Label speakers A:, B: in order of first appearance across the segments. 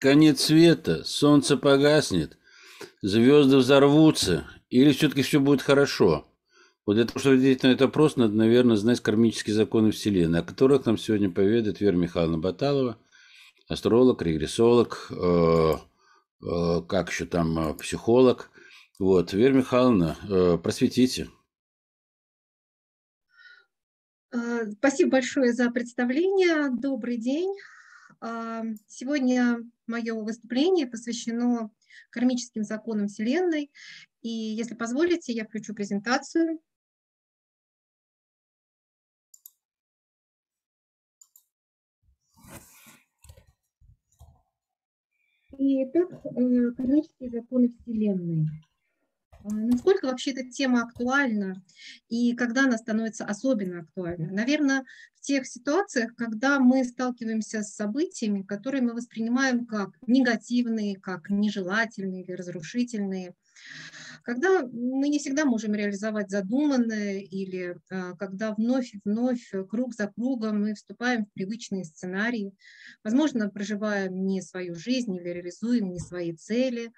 A: конец света, солнце погаснет, звезды взорвутся, или все-таки все будет хорошо? Вот для того, чтобы ответить на этот вопрос, надо, наверное, знать кармические законы Вселенной, о которых нам сегодня поведает Вера Михайловна Баталова, астролог, регрессолог, э, э, как еще там, э, психолог. Вот, Вера Михайловна, э, просветите.
B: Э, спасибо большое за представление. Добрый день. А, сегодня мое выступление посвящено кармическим законам Вселенной. И если позволите, я включу презентацию. Итак, э, кармические законы Вселенной. Насколько вообще эта тема актуальна и когда она становится особенно актуальна? Наверное, в тех ситуациях, когда мы сталкиваемся с событиями, которые мы воспринимаем как негативные, как нежелательные или разрушительные, когда мы не всегда можем реализовать задуманное или а, когда вновь и вновь, круг за кругом мы вступаем в привычные сценарии, возможно, проживаем не свою жизнь или реализуем не свои цели,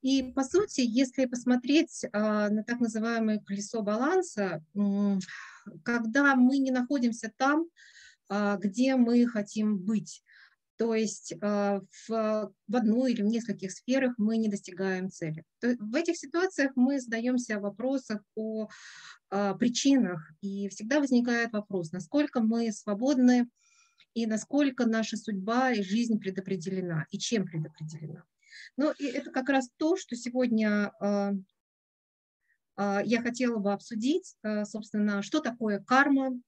B: и, по сути, если посмотреть а, на так называемое колесо баланса, когда мы не находимся там, а, где мы хотим быть, то есть а, в, в одной или в нескольких сферах мы не достигаем цели. То в этих ситуациях мы задаемся вопросах о причинах, и всегда возникает вопрос, насколько мы свободны и насколько наша судьба и жизнь предопределена, и чем предопределена. Ну, и это как раз то, что сегодня а, а, я хотела бы обсудить, а, собственно, что такое карма,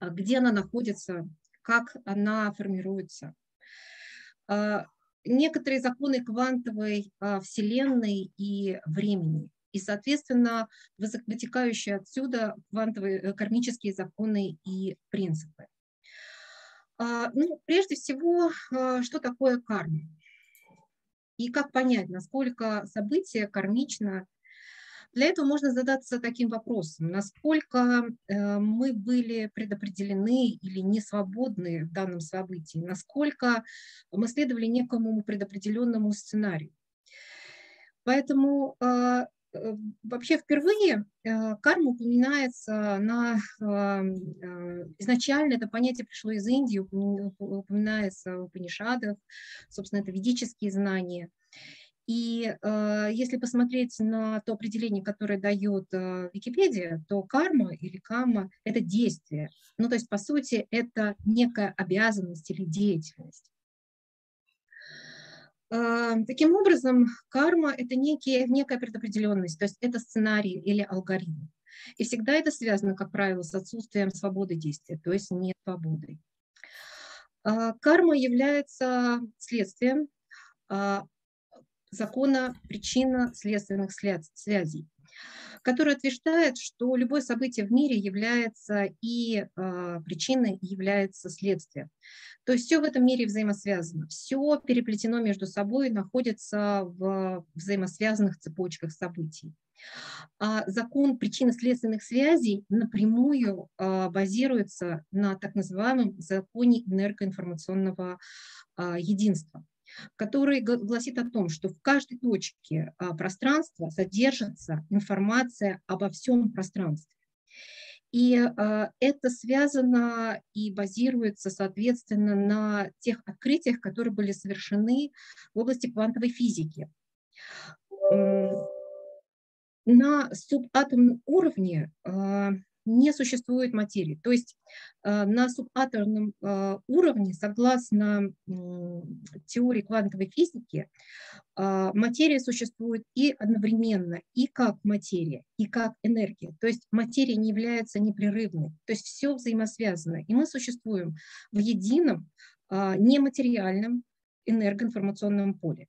B: где она находится, как она формируется. Некоторые законы квантовой Вселенной и времени, и, соответственно, вытекающие отсюда квантовые э, кармические законы и принципы. Ну, прежде всего, что такое карма? и как понять, насколько событие кармично. Для этого можно задаться таким вопросом, насколько э, мы были предопределены или не свободны в данном событии, насколько мы следовали некому предопределенному сценарию. Поэтому э, э, вообще впервые карма упоминается на... Изначально это понятие пришло из Индии, упоминается в Панишадах, собственно, это ведические знания. И э, если посмотреть на то определение, которое дает э, Википедия, то карма или кама – это действие. Ну, то есть, по сути, это некая обязанность или деятельность. Э, таким образом, карма – это некие, некая предопределенность, то есть это сценарий или алгоритм. И всегда это связано, как правило, с отсутствием свободы действия, то есть не свободой. Э, карма является следствием э, закона причинно-следственных связей, который утверждает, что любое событие в мире является и э, причиной, является следствием. То есть все в этом мире взаимосвязано, все переплетено между собой, находится в взаимосвязанных цепочках событий. А закон причинно-следственных связей напрямую э, базируется на так называемом законе энергоинформационного единства который гласит о том, что в каждой точке а, пространства содержится информация обо всем пространстве. И а, это связано и базируется, соответственно, на тех открытиях, которые были совершены в области квантовой физики. На субатомном уровне а, не существует материи. То есть э, на субатомном э, уровне, согласно теории квантовой физики, э, материя существует и одновременно, и как материя, и как энергия. То есть материя не является непрерывной, то есть все взаимосвязано. И мы существуем в едином нематериальном энергоинформационном поле.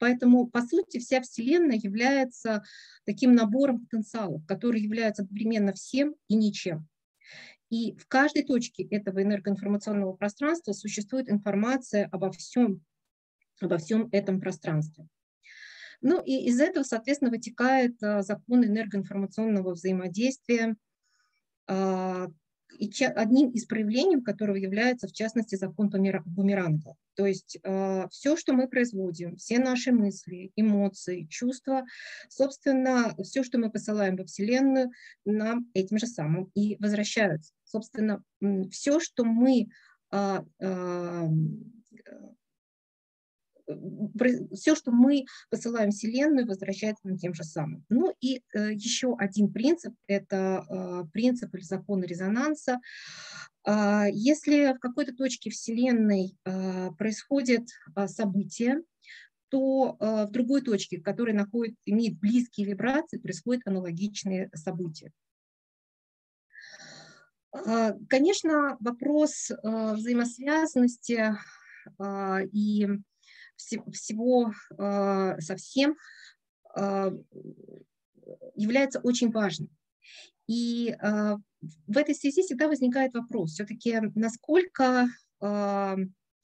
B: Поэтому, по сути, вся Вселенная является таким набором потенциалов, который является одновременно всем и ничем. И в каждой точке этого энергоинформационного пространства существует информация обо всем, обо всем этом пространстве. Ну и из этого, соответственно, вытекает а, закон энергоинформационного взаимодействия, а, и одним из проявлений которого является, в частности, закон бумеранга. То есть э, все, что мы производим, все наши мысли, эмоции, чувства, собственно, все, что мы посылаем во Вселенную, нам этим же самым и возвращаются. Собственно, все, что мы э, э, все, что мы посылаем Вселенную, возвращается нам тем же самым. Ну и э, еще один принцип – это э, принцип или закон резонанса. Э, если в какой-то точке Вселенной э, происходит э, событие, то в другой точке, которая находит, имеет близкие вибрации, происходят аналогичные события. Конечно, вопрос взаимосвязанности и всего а, совсем а, является очень важным. И а, в этой связи всегда возникает вопрос, все-таки насколько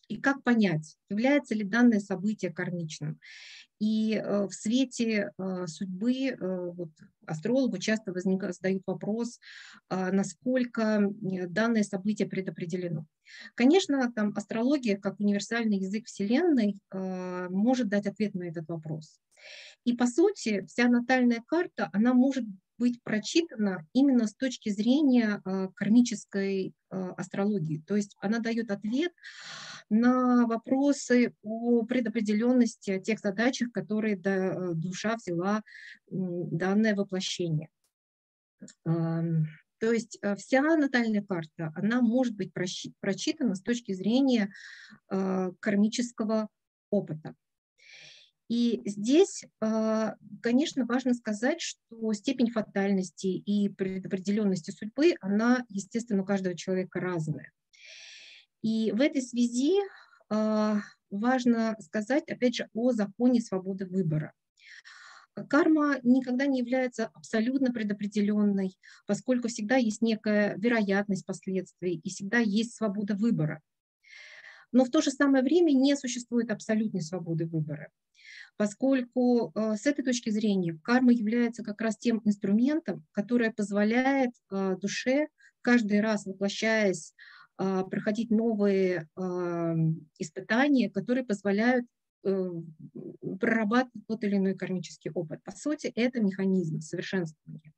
B: и как понять, является ли данное событие кармичным. И э, в свете э, судьбы э, вот, астрологу часто возникает, задают вопрос, насколько данное событие предопределено. Конечно, там астрология, как универсальный язык Вселенной, может дать ответ на этот вопрос. И по сути, вся натальная карта, она может быть прочитана именно с точки зрения кармической астрологии. То есть она дает ответ на вопросы о предопределенности, о тех задачах, которые э, душа взяла данное воплощение. То есть вся натальная карта, она может быть прочитана с точки зрения кармического опыта. И здесь, конечно, важно сказать, что степень фатальности и предопределенности судьбы, она, естественно, у каждого человека разная. И в этой связи а, важно сказать, опять же, о законе свободы выбора. Карма никогда не является абсолютно предопределенной, поскольку всегда есть некая вероятность последствий и всегда есть свобода выбора. Но в то же самое время не существует абсолютной свободы выбора поскольку э, с этой точки зрения карма является как раз тем инструментом, который позволяет э, душе, каждый раз воплощаясь, проходить новые испытания, которые позволяют прорабатывать тот или иной кармический опыт. По сути, это механизм совершенствования.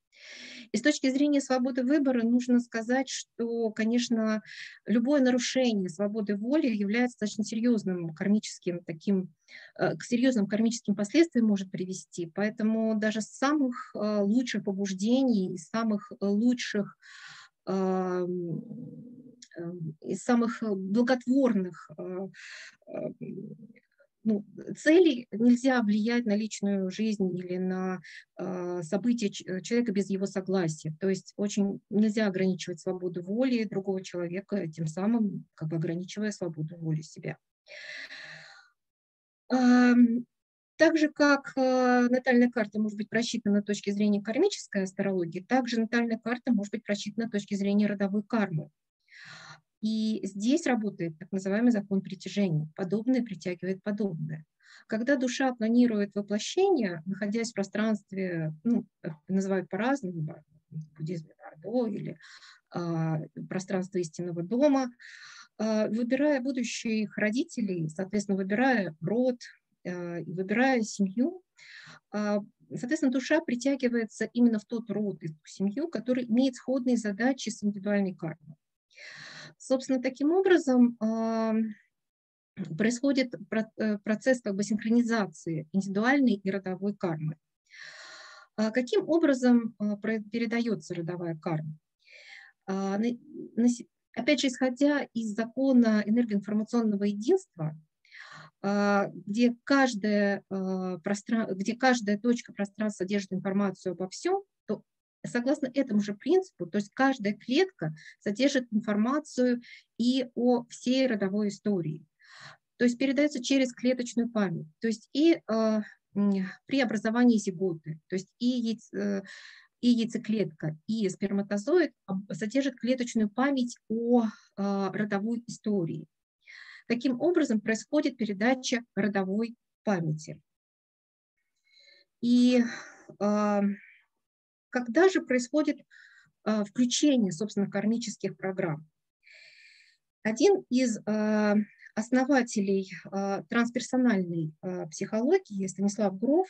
B: И с точки зрения свободы выбора нужно сказать, что, конечно, любое нарушение свободы воли является достаточно серьезным кармическим таким, э, к серьезным кармическим последствиям может привести. Поэтому даже с самых э, лучших побуждений, из самых лучших эм, из самых благотворных э, ну, целей нельзя влиять на личную жизнь или на э, события э, человека без его согласия. То есть очень нельзя ограничивать свободу воли другого человека, тем самым как бы ограничивая свободу воли себя. Э, так же, как э, натальная карта может быть просчитана с точки зрения кармической астрологии, также натальная карта может быть просчитана с точки зрения родовой кармы. И здесь работает так называемый закон притяжения. Подобное притягивает подобное. Когда душа планирует воплощение, находясь в пространстве, ну, называют по-разному, в буддизме Бардо или а, пространство истинного дома, а, выбирая будущих родителей, соответственно, выбирая род, а, выбирая семью, а, соответственно, душа притягивается именно в тот род, эту семью, который имеет сходные задачи с индивидуальной кармой. Собственно, таким образом а, происходит э, процесс как бы синхронизации индивидуальной и родовой кармы. А каким образом а, передается родовая карма? Опять же, исходя из закона энергоинформационного единства, где каждая, где каждая точка пространства содержит информацию обо всем, Согласно этому же принципу, то есть каждая клетка содержит информацию и о всей родовой истории. То есть передается через клеточную память. То есть и э, при образовании зиготы, то есть и, яйц, э, и яйцеклетка, и сперматозоид содержат клеточную память о э, родовой истории. Таким образом происходит передача родовой памяти. И э, когда же происходит включения, собственно, кармических программ. Один из основателей трансперсональной психологии, Станислав Гров,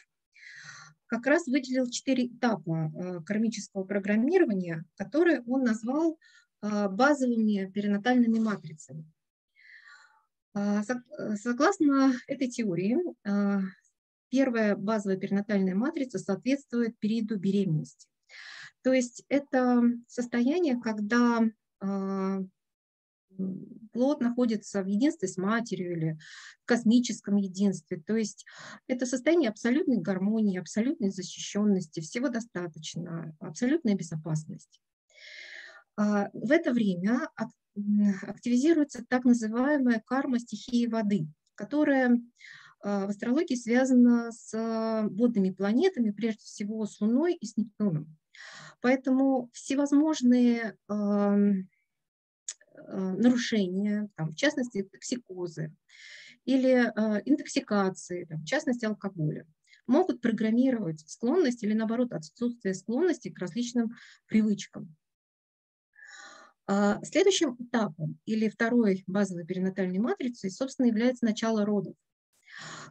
B: как раз выделил четыре этапа кармического программирования, которые он назвал базовыми перинатальными матрицами. Согласно этой теории, первая базовая перинатальная матрица соответствует периоду беременности. То есть это состояние, когда а, плод находится в единстве с матерью или в космическом единстве. То есть это состояние абсолютной гармонии, абсолютной защищенности, всего достаточно, абсолютная безопасность. А, в это время активизируется так называемая карма стихии воды, которая а, в астрологии связана с водными планетами, прежде всего с Луной и с Нептуном. Поэтому всевозможные а, нарушения, там, в частности, токсикозы или интоксикации, там, в частности, алкоголя, могут программировать склонность или, наоборот, отсутствие склонности к различным привычкам. А, следующим этапом или второй базовой перинатальной матрицей, собственно, является начало родов,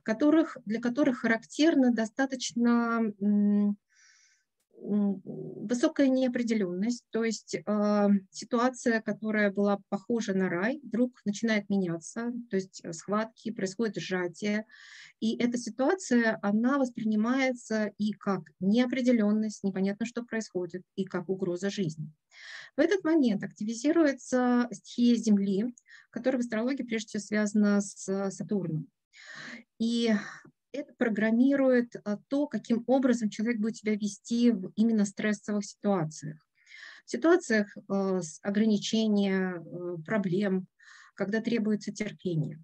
B: которых, для которых характерна достаточно высокая неопределенность, то есть э, ситуация, которая была похожа на рай, вдруг начинает меняться, то есть схватки, происходит сжатие, и эта ситуация, она воспринимается и как неопределенность, непонятно, что происходит, и как угроза жизни. В этот момент активизируется стихия Земли, которая в астрологии прежде всего связана с Сатурном. И это программирует а, то, каким образом человек будет себя вести в именно стрессовых ситуациях. В ситуациях а, ограничения, а, проблем, когда требуется терпение.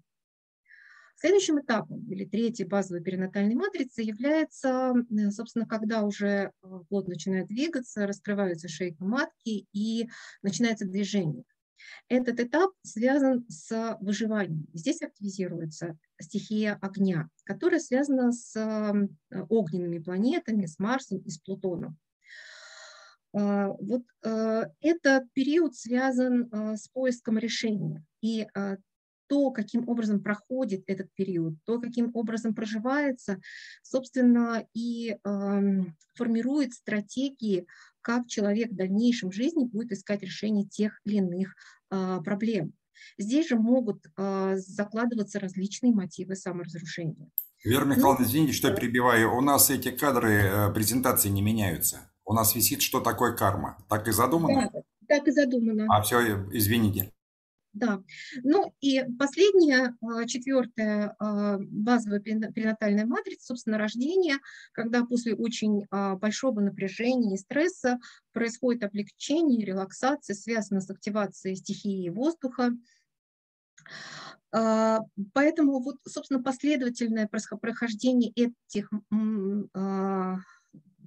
B: Следующим этапом или третьей базовой перинатальной матрицы является, собственно, когда уже плод начинает двигаться, раскрывается шейка матки и начинается движение. Этот этап связан с выживанием. Здесь активизируется стихия огня, которая связана с э, огненными планетами, с Марсом и с Плутоном. А, вот э, этот период связан э, с поиском решения. И то, каким образом проходит этот период, то, каким образом проживается, собственно, и формирует стратегии как человек в дальнейшем жизни будет искать решение тех или иных а, проблем. Здесь же могут а, закладываться различные мотивы саморазрушения.
C: Вера ну, Михайловна, извините, что я перебиваю. У нас эти кадры э, презентации не меняются. У нас висит, что такое карма. Так и задумано?
B: Да, так и задумано.
C: А все, извините.
B: Да. Ну и последняя, а, четвертая а, базовая перинатальная матрица, собственно, рождение, когда после очень а, большого напряжения и стресса происходит облегчение, релаксация, связано с активацией стихии воздуха. Поэтому вот, собственно, последовательное прохождение этих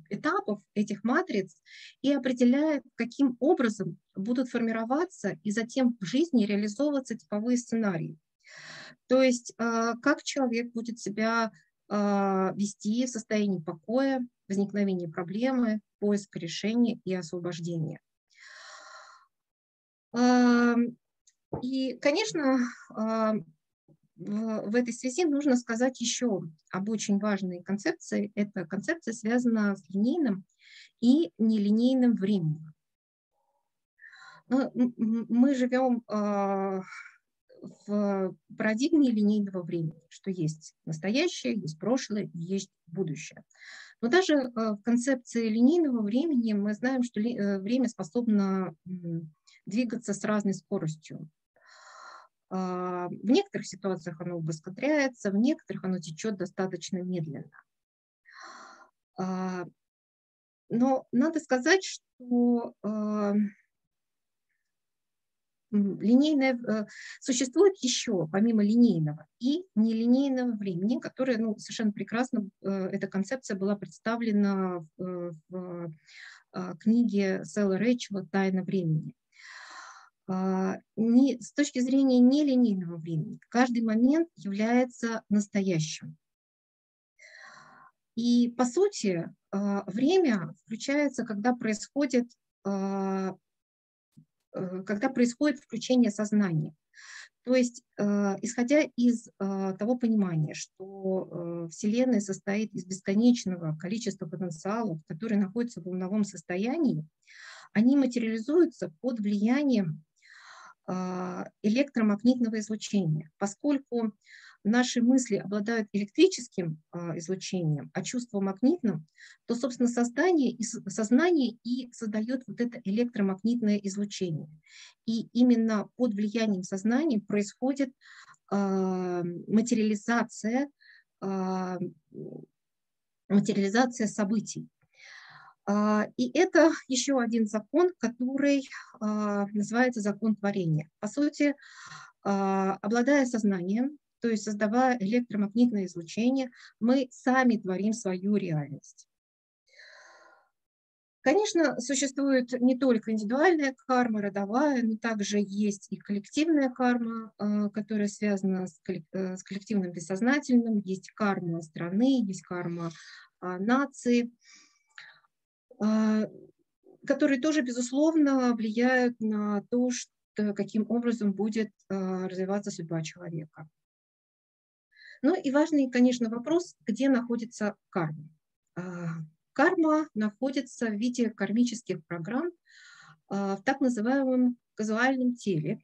B: этапов этих матриц и определяет, каким образом будут формироваться и затем в жизни реализовываться типовые сценарии. То есть а, как человек будет себя а, вести в состоянии покоя, возникновения проблемы, поиск решения и освобождения. И, конечно, в, в этой связи нужно сказать еще об очень важной концепции. Эта концепция связана с линейным и нелинейным временем. Ну, мы живем а, в парадигме линейного времени, что есть настоящее, есть прошлое, есть будущее. Но даже а, в концепции линейного времени мы знаем, что э, время способно двигаться с разной скоростью. А, в некоторых ситуациях оно убыстряется, в некоторых оно течет достаточно медленно. А, но надо сказать, что а, линейное, э, существует еще, помимо линейного, и нелинейного времени, которое ну, совершенно прекрасно, э, эта концепция была представлена в, в книге Сэлла Рэйчела «Тайна времени». А, не, с точки зрения нелинейного времени, каждый момент является настоящим. И, по сути, а, время включается, когда происходит когда происходит включение сознания. То есть, исходя из того понимания, что Вселенная состоит из бесконечного количества потенциалов, которые находятся в волновом состоянии, они материализуются под влиянием электромагнитного излучения, поскольку наши мысли обладают электрическим а, излучением, а чувство магнитным, то, собственно, создание и, сознание и создает вот это электромагнитное излучение. И именно под влиянием сознания происходит а, материализация, а, материализация событий. И это еще один закон, который называется закон творения. По сути, обладая сознанием, то есть создавая электромагнитное излучение, мы сами творим свою реальность. Конечно, существует не только индивидуальная карма, родовая, но также есть и коллективная карма, которая связана э, с коллективным бессознательным, есть карма страны, есть карма а, нации, а, которые тоже, безусловно, влияют на то, что, каким образом будет а, развиваться судьба человека. Ну и важный, конечно, вопрос, где находится карма. А, карма находится в виде кармических программ а, в так называемом казуальном теле,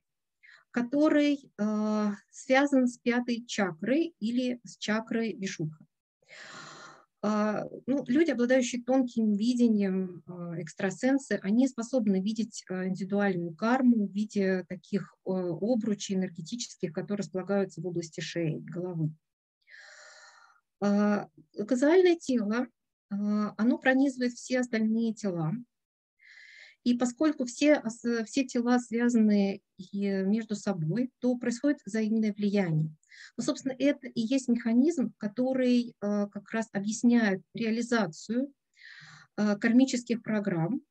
B: который а, связан с пятой чакрой или с чакрой Вишуха. Ну, люди, обладающие тонким видением, экстрасенсы, они способны видеть индивидуальную карму в виде таких обручей энергетических, которые располагаются в области шеи, головы. А, казуальное тело, а, оно пронизывает все остальные тела. И поскольку все, все тела связаны между собой, то происходит взаимное влияние. Но, собственно, это и есть механизм, который а, как раз объясняет реализацию кармических программ,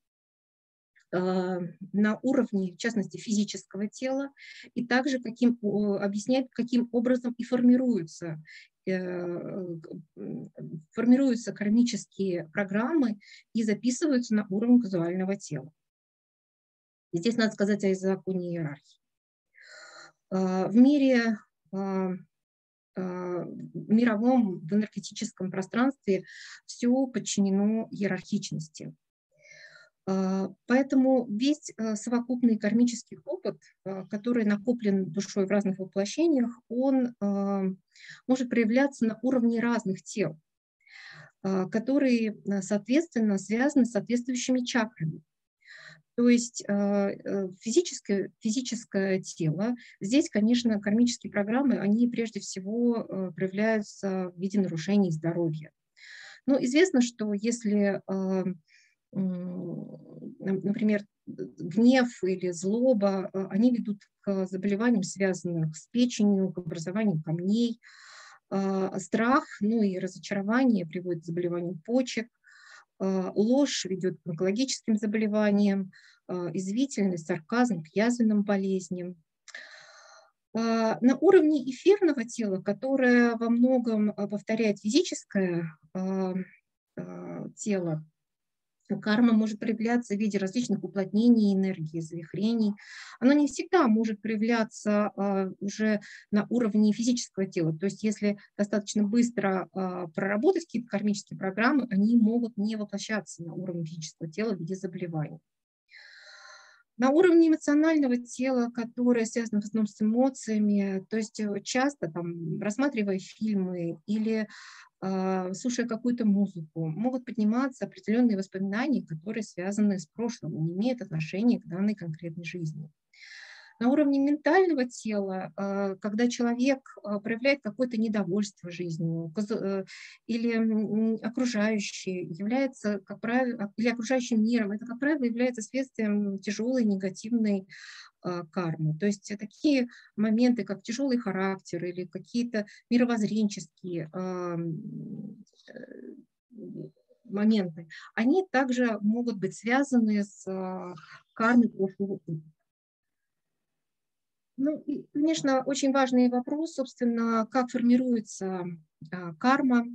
B: на уровне, в частности, физического тела, и также каким, объясняет, каким образом и формируются Э, формируются кармические программы и записываются на уровне казуального тела. Здесь надо сказать о законе иерархии. А, в мире а, а, в мировом, в энергетическом пространстве все подчинено иерархичности. Поэтому весь совокупный кармический опыт, который накоплен душой в разных воплощениях, он может проявляться на уровне разных тел, которые, соответственно, связаны с соответствующими чакрами. То есть э, физическое, физическое тело, здесь, конечно, кармические программы, они прежде всего э, проявляются в виде нарушений здоровья. Но известно, что если например, гнев или злоба, они ведут к заболеваниям, связанным с печенью, к образованию камней. Страх, ну и разочарование приводит к заболеванию почек. А, ложь ведет к онкологическим заболеваниям, извительность, сарказм к язвенным болезням. На уровне эфирного тела, которое во многом повторяет физическое тело, Карма может проявляться в виде различных уплотнений энергии, завихрений. Она не всегда может проявляться а, уже на уровне физического тела. То есть если достаточно быстро а, проработать какие-то кармические программы, они могут не воплощаться на уровне физического тела в виде заболеваний. На уровне эмоционального тела, которое связано в основном с эмоциями, то есть э, часто там, рассматривая фильмы или э, слушая какую-то музыку, могут подниматься определенные воспоминания, которые связаны с прошлым, не имеют отношения к данной конкретной жизни. На уровне ментального тела, э, когда человек э, проявляет какое-то недовольство жизнью э, или окружающий является, как правило, или окружающим миром, это, как правило, является следствием тяжелой негативной кармы. То есть такие моменты, как тяжелый характер или какие-то мировоззренческие моменты, они также могут быть связаны с кармой прошлого. Ну, и, конечно, очень важный вопрос, собственно, как формируется а, карма.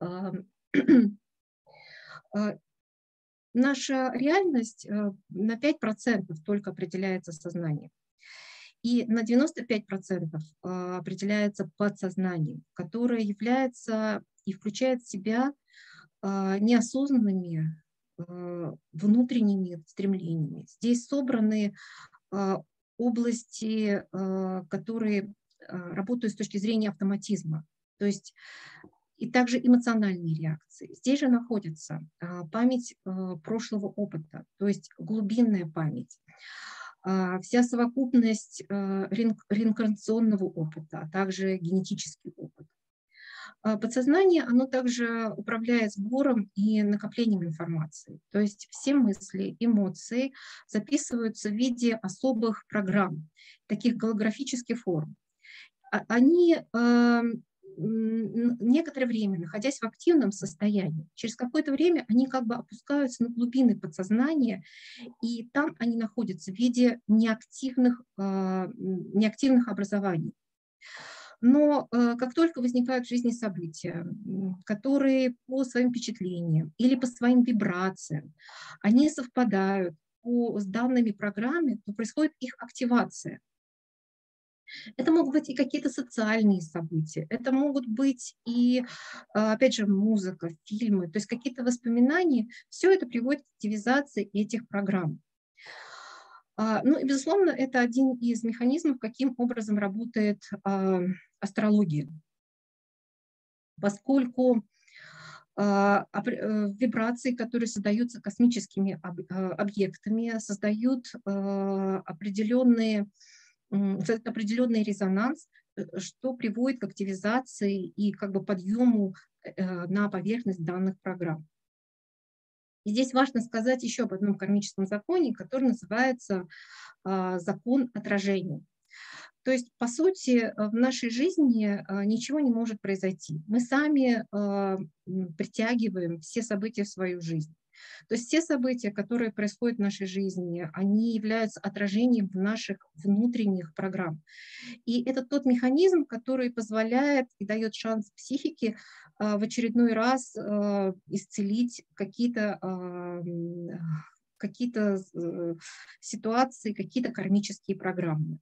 B: А, а, наша реальность э, на 5% только определяется сознанием. И на 95% а, определяется подсознанием, которое является и включает в себя а, неосознанными а, внутренними стремлениями. Здесь собраны области, которые работают с точки зрения автоматизма. То есть и также эмоциональные реакции. Здесь же находится память прошлого опыта, то есть глубинная память, а, вся совокупность реинкарнационного опыта, а также генетический опыт. А, подсознание, оно также управляет сбором и накоплением информации. То есть все мысли, эмоции записываются в виде особых программ, таких голографических форм. Они некоторое время, находясь в активном состоянии, через какое-то время они как бы опускаются на глубины подсознания, и там они находятся в виде неактивных, а, неактивных образований. Но э, как только возникают в жизни события, которые по своим впечатлениям или по своим вибрациям, они совпадают по, с данными программы, то происходит их активация – это могут быть и какие-то социальные события, это могут быть и, а, опять же, музыка, фильмы, то есть какие-то воспоминания. Все это приводит к активизации этих программ. А, ну и, безусловно, это один из механизмов, каким образом работает а, астрология. Поскольку э, вибрации, которые создаются космическими объектами, создают определенные этот определенный резонанс, э, что приводит к активизации и как бы подъему э, на поверхность данных программ. И здесь важно сказать еще об одном кармическом законе, который называется а, закон отражения. То есть, по сути, в нашей жизни а, ничего не может произойти. Мы сами а, притягиваем все события в свою жизнь. То есть все события, которые происходят в нашей жизни, они являются отражением наших внутренних программ. И это тот механизм, который позволяет и дает шанс психике а, в очередной раз а, исцелить какие-то какие-то э, ситуации, какие-то кармические программы.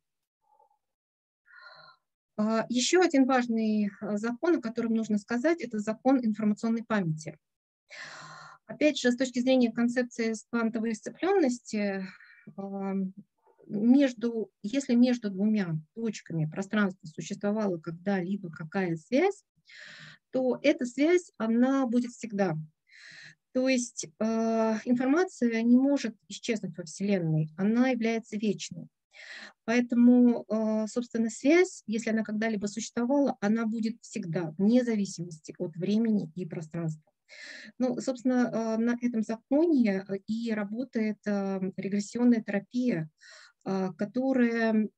B: Еще один важный закон, о котором нужно сказать, это закон информационной памяти. Опять же, с точки зрения концепции квантовой сцепленности, между, если между двумя точками пространства существовала когда-либо какая связь, то эта связь, она будет всегда. То есть э, информация не может исчезнуть во Вселенной, она является вечной. Поэтому, э, собственно, связь, если она когда-либо существовала, она будет всегда, вне зависимости от времени и пространства. Ну, собственно, а, на этом законе э, и работает регрессионная терапия, которая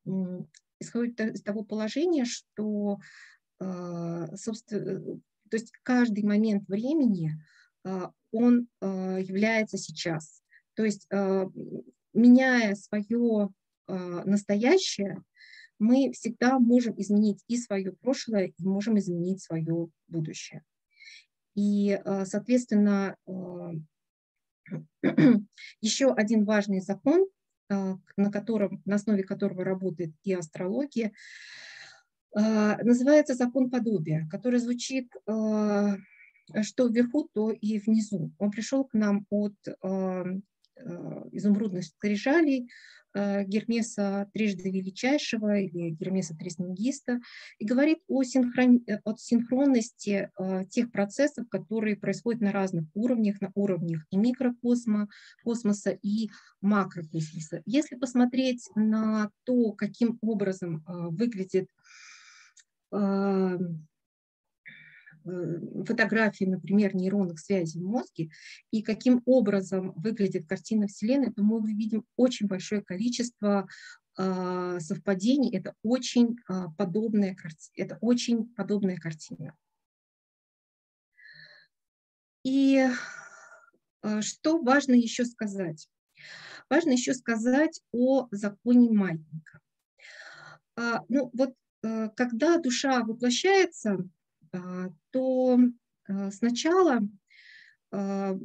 B: исходит из того положения, что, собственно, э, то есть каждый момент времени он является сейчас. То есть, меняя свое настоящее, мы всегда можем изменить и свое прошлое, и можем изменить свое будущее. И, э, соответственно, э, еще один важный закон, на, котором, на основе которого работает и астрология, называется закон подобия, который звучит что вверху, то и внизу. Он пришел к нам от изумрудных скрижалей, Гермеса трижды величайшего или Гермеса Трисмегиста и говорит о, синхрон, э, о синхронности э, тех процессов, которые происходят на разных уровнях, на уровнях и микрокосма, космоса, и макрокосмоса. Если посмотреть на то, каким образом выглядит Э, фотографии, например, нейронных связей в мозге и каким образом выглядит картина Вселенной, то мы увидим очень большое количество а, совпадений. Это очень а, подобная, это очень подобная картина. И а, что важно еще сказать? Важно еще сказать о законе маятника. Ну вот э, когда душа воплощается, то а, сначала а,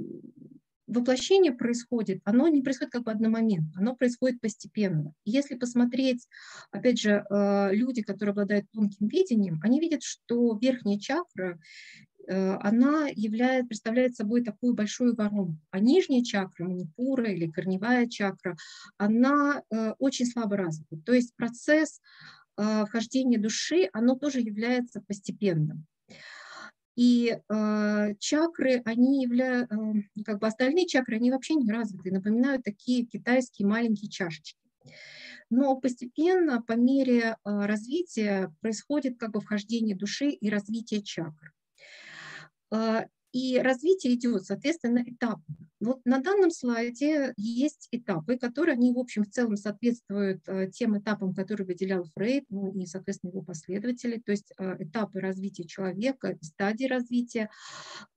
B: воплощение происходит, оно не происходит как бы одномоментно, оно происходит постепенно. Если посмотреть, опять же, люди, которые обладают тонким видением, они видят, что верхняя чакра э, она являет, представляет собой такую большую воронку. А нижняя чакра, манипура или корневая чакра, она э, очень слабо развита. То есть процесс вхождения души, оно тоже является постепенным. И э, чакры, они являются, э, как бы остальные чакры, они вообще не развиты, напоминают такие китайские маленькие чашечки. Но постепенно, по мере э, развития, происходит как бы вхождение души и развитие чакр. Э, и развитие идет, соответственно, этапно. Вот на данном слайде есть этапы, которые, они, в общем, в целом соответствуют э, тем этапам, которые выделял Фрейд, ну и, соответственно, его последователи, то есть э, этапы развития человека, стадии развития,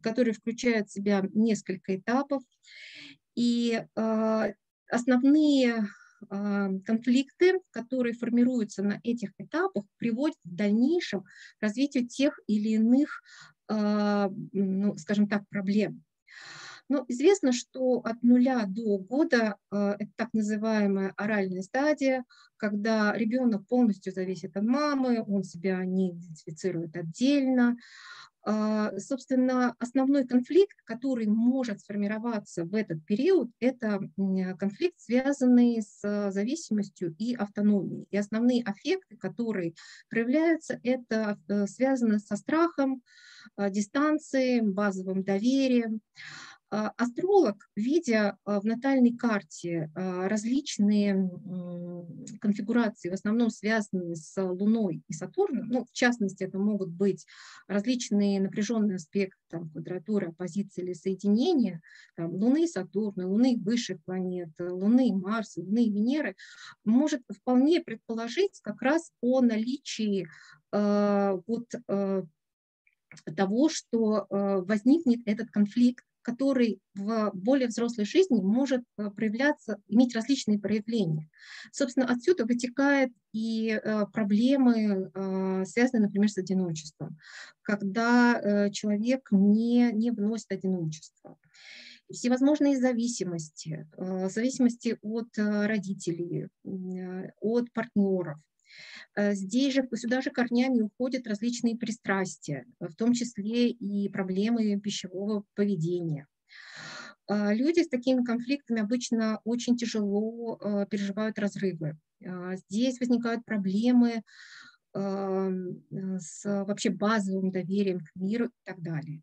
B: которые включают в себя несколько этапов. И э, основные конфликты, которые формируются на этих этапах, приводят в дальнейшем к развитию тех или иных ну, скажем так, проблем. Но известно, что от нуля до года а, это так называемая оральная стадия, когда ребенок полностью зависит от мамы, он себя не идентифицирует отдельно, а, собственно, основной конфликт, который может сформироваться в этот период, это конфликт, связанный с зависимостью и автономией. И основные аффекты, которые проявляются, это э, связано со страхом, а, дистанцией, базовым доверием. А, астролог, видя а, в натальной карте а, различные конфигурации, в основном связанные с Луной и Сатурном, ну, в частности, это могут быть различные напряженные аспекты, там, квадратуры, оппозиции или соединения, там, Луны и Сатурна, Луны и высших планет, Луны и Марса, Луны и Венеры, может вполне предположить как раз о наличии э, вот, э, того, что возникнет этот конфликт который в более взрослой жизни может э, проявляться, иметь различные проявления. Собственно, отсюда вытекают и э, проблемы, э, связанные, например, с одиночеством, когда человек не, не вносит одиночество всевозможные зависимости, зависимости от родителей, от партнеров, здесь же, сюда же корнями уходят различные пристрастия, в том числе и проблемы пищевого поведения. А, люди с такими конфликтами обычно очень тяжело э, переживают разрывы. Здесь возникают проблемы с вообще базовым доверием к миру и так далее.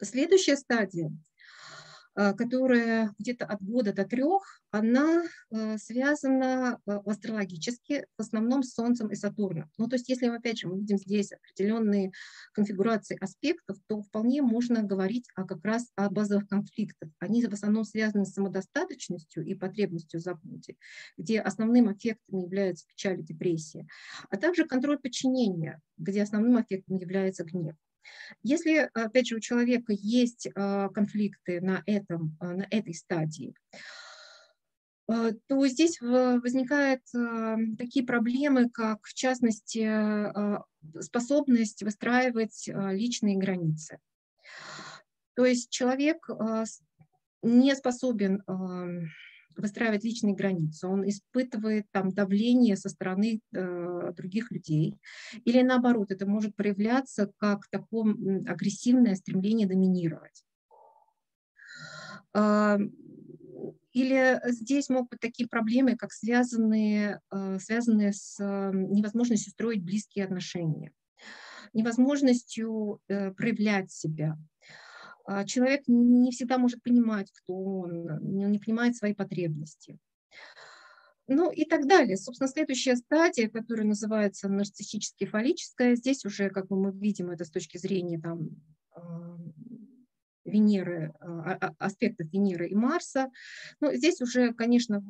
B: Следующая стадия которая где-то от года до трех, она а, связана а, астрологически в основном с Солнцем и Сатурном. Ну, то есть если, опять же, мы видим здесь определенные конфигурации аспектов, то вполне можно говорить о, как раз о базовых конфликтах. Они в основном связаны с самодостаточностью и потребностью заботе, где основным эффектом является печаль и депрессия, а также контроль подчинения, где основным эффектом является гнев. Если, опять же, у человека есть а, конфликты на, этом, а, на этой стадии, а, то здесь возникают такие проблемы, как, в частности, способность выстраивать личные границы. То есть человек не способен выстраивать личные границы, он испытывает там давление со стороны э, других людей. Или наоборот, это может проявляться как такое агрессивное стремление доминировать. Э, или здесь могут быть такие проблемы, как связанные, э, связанные с э, невозможностью строить близкие отношения, невозможностью э, проявлять себя, а человек не всегда может понимать, кто он, он не понимает свои потребности. Ну и так далее. Собственно, следующая стадия, которая называется нарциссически-фаллическая, здесь уже, как мы видим, это с точки зрения там, а, Венеры, а, аспектов Венеры и Марса. Но здесь уже, конечно,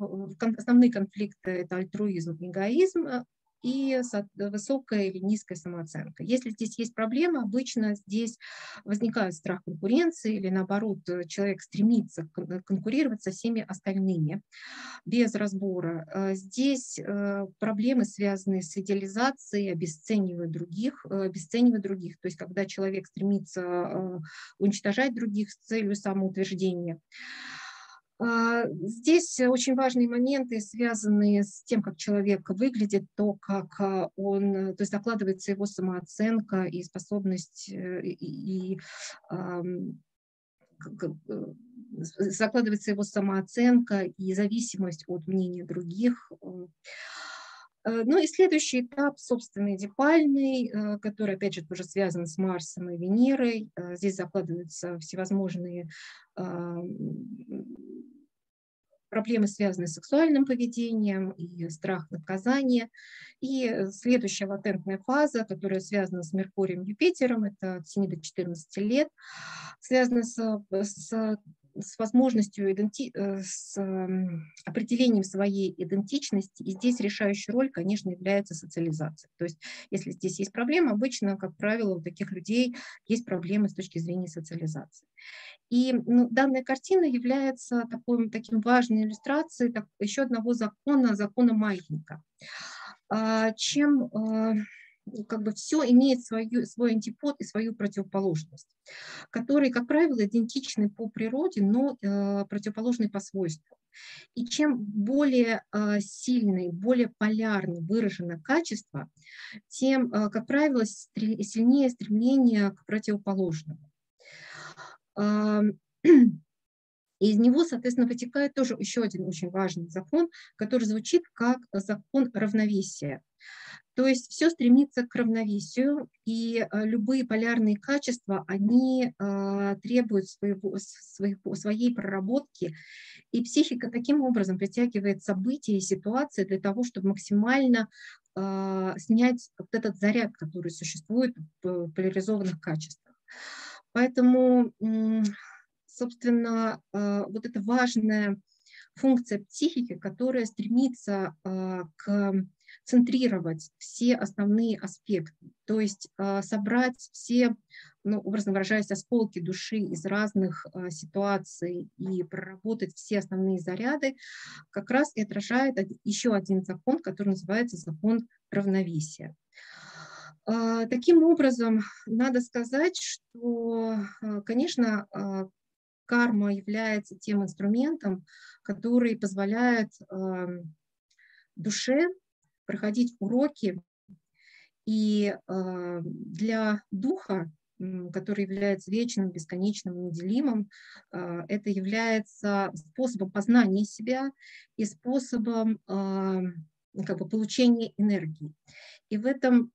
B: основные конфликты – это альтруизм эгоизм, и высокая или низкая самооценка. Если здесь есть проблема, обычно здесь возникает страх конкуренции или наоборот человек стремится конкурировать со всеми остальными без разбора. Здесь проблемы, связанные с идеализацией, обесценивая других, обесценивая других. То есть когда человек стремится уничтожать других с целью самоутверждения. А, здесь очень важные моменты, связанные с тем, как человек выглядит, то, как а, он, то есть закладывается его самооценка и способность, э, и, и э, закладывается его самооценка и зависимость от мнения других. Э, ну и следующий этап, собственно, эдипальный, который, опять же, тоже связан с Марсом и Венерой. Здесь закладываются всевозможные проблемы, связанные с сексуальным поведением и страх наказания. И следующая латентная фаза, которая связана с Меркурием Юпитером, это от 7 до 14 лет, связана с, с с возможностью, иденти... Э, с определением своей идентичности. И здесь решающая роль, конечно, является социализация. То есть если здесь есть проблема, обычно, как правило, у таких людей есть проблемы с точки зрения социализации. И ну, данная картина является такой, таким важной иллюстрацией так, еще одного закона, закона маятника. А, чем а, как бы все имеет свою, свой антипод и свою противоположность, которые, как правило, идентичны по природе, но э, противоположны по свойству. И чем более э, сильный, более полярно выражено качество, тем, э, как правило, стр- сильнее стремление к противоположному. из него, соответственно, вытекает тоже еще один очень важный закон, который звучит как закон равновесия. То есть все стремится к равновесию, и э, любые полярные качества, они э, требуют своего, своего, своей проработки, и психика таким образом притягивает события и ситуации для того, чтобы максимально э, снять вот этот заряд, который существует в поляризованных качествах. Поэтому, собственно, вот эта важная функция психики, которая стремится к центрировать все основные аспекты, то есть а, собрать все, ну, образно выражаясь, осколки души из разных а, ситуаций и проработать все основные заряды, как раз и отражает еще один закон, который называется закон равновесия. А, таким образом, надо сказать, что, конечно, карма является тем инструментом, который позволяет душе проходить уроки. И э, для духа, который является вечным, бесконечным, неделимым, э, это является способом познания себя и способом э, как бы, получения энергии. И в этом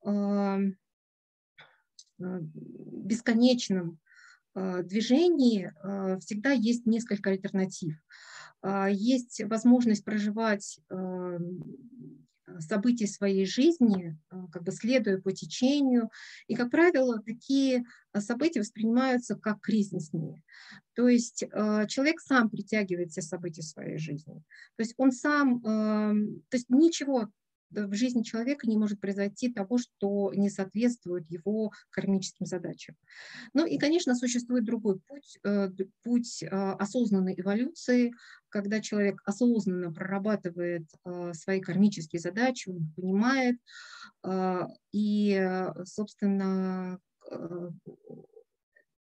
B: бесконечном движении всегда есть несколько альтернатив. Есть возможность проживать событий своей жизни, а, как бы следуя по течению. И, как правило, такие а, события воспринимаются как кризисные. То есть человек сам притягивает все события своей жизни. То есть он сам, то есть ничего в жизни человека не может произойти того, что не соответствует его кармическим задачам. Ну и, конечно, существует другой путь, э, путь э, осознанной эволюции, когда человек осознанно прорабатывает э, свои кармические задачи, он понимает, и, собственно,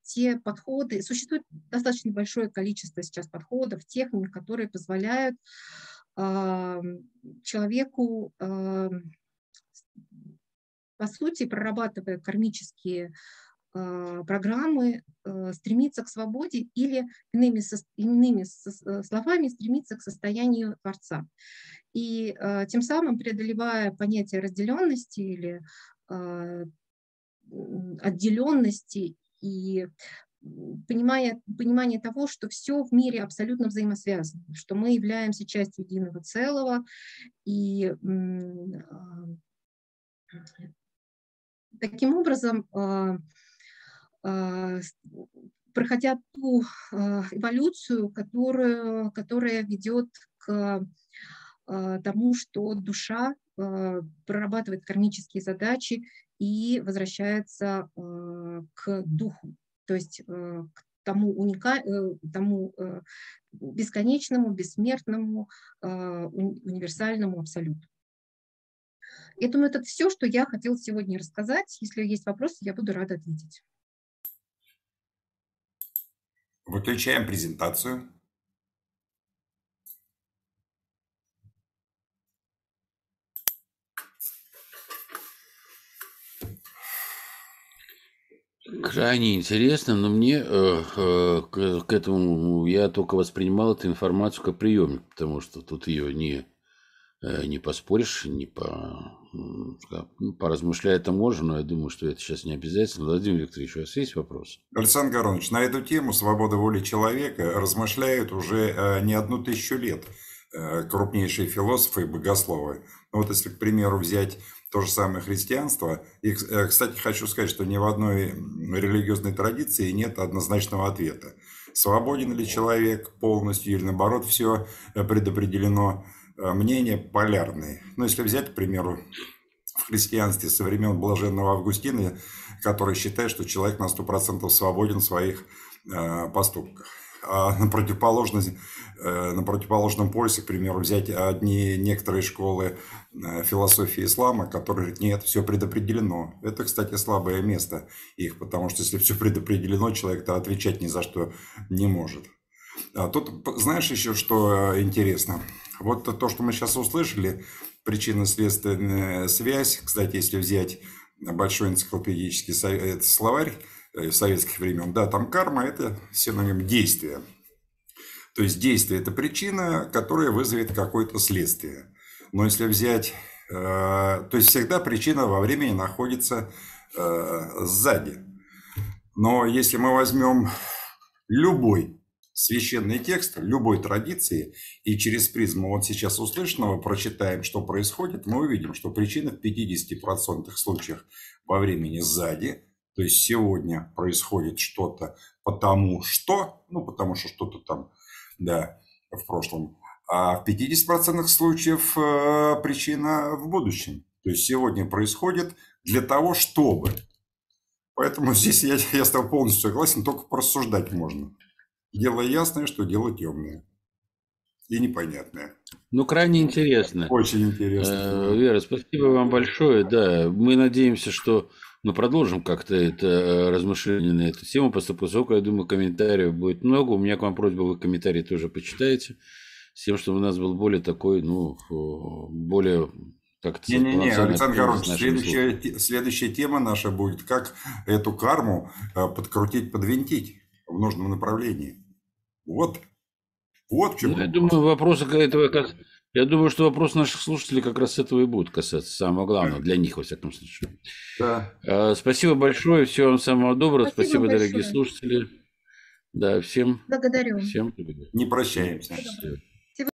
B: те подходы, существует достаточно большое количество сейчас подходов, техник, которые позволяют человеку, по сути, прорабатывая кармические а, программы, а, стремиться к свободе или иными, иными э, словами стремиться к состоянию Творца. И а, тем самым преодолевая понятие разделенности или отделенности и понимая, понимание того, что все в мире абсолютно взаимосвязано, что мы являемся частью единого целого, и а, таким образом, а, а, проходя ту эволюцию, которая, которая ведет к тому, что душа прорабатывает кармические задачи и возвращается к духу, то есть к тому, уника... тому бесконечному, бессмертному, универсальному абсолюту. Я думаю, это все, что я хотела сегодня рассказать. Если есть вопросы, я буду рада ответить.
C: Выключаем презентацию.
A: Крайне интересно, но мне э, э, к, к этому я только воспринимал эту информацию как приемник, потому что тут ее не, э, не поспоришь, не по, ну, поразмышлять это можно, но я думаю, что это сейчас не обязательно. Владимир Викторович, у вас есть вопрос?
C: Александр Горович, на эту тему свобода воли человека размышляют уже э, не одну тысячу лет э, крупнейшие философы и богословы. Ну, вот если, к примеру, взять то же самое христианство. И, э, кстати, хочу сказать, что ни в одной религиозной традиции нет однозначного ответа. Свободен ли человек полностью или наоборот все э, предопределено. Э, мнения полярные. Ну, если взять, к примеру, в христианстве со времен блаженного Августина, который считает, что человек на 100% свободен в своих поступках. А на, противоположность, э, на противоположном полюсе, к примеру, взять одни некоторые школы э, философии ислама, которые говорят, нет, все предопределено. Это, кстати, слабое место их, потому что если все предопределено, человек-то отвечать ни за что не может. А тут, знаешь еще, что э, интересно? Вот то, что мы сейчас услышали, причинно-следственная связь, кстати, если взять большой энциклопедический словарь, советских времен. Да, там карма – это синоним действия. То есть действие – это причина, которая вызовет какое-то следствие. Но если взять… Э, то есть всегда причина во времени находится э, сзади. Но если мы возьмем любой священный текст любой традиции и через призму вот сейчас услышанного прочитаем, что происходит, мы увидим, что причина в 50% случаях во времени сзади – то есть сегодня происходит что-то потому что, ну потому что что-то там, да, в прошлом, а в 50% случаев э, причина в будущем. То есть сегодня происходит для того, чтобы. Поэтому здесь я, я с тобой полностью согласен, только порассуждать можно. Дело ясное, что дело темное и непонятное.
A: Ну, крайне интересно.
C: Очень интересно.
A: Э, Вера, спасибо вам большое. Да, мы надеемся, что мы продолжим как-то это э, размышление на эту тему, поскольку, я думаю, комментариев будет много. У меня к вам просьба, вы комментарии тоже почитаете, с тем, чтобы у нас был более такой, ну, более
C: как-то... Не-не-не, Александр Горович, следующая, следующая тема наша будет, как эту карму э, подкрутить, подвинтить в нужном направлении. Вот. Вот в чем
A: ну, Я думаю, вопросы этого я думаю, что вопрос наших слушателей как раз этого и будет касаться. Самого главного, для них, во всяком случае. Да. А, спасибо большое. Всего вам самого доброго. Спасибо, Спасибо дорогие слушатели. Да, всем.
B: Благодарю.
A: Всем.
C: Не прощаемся.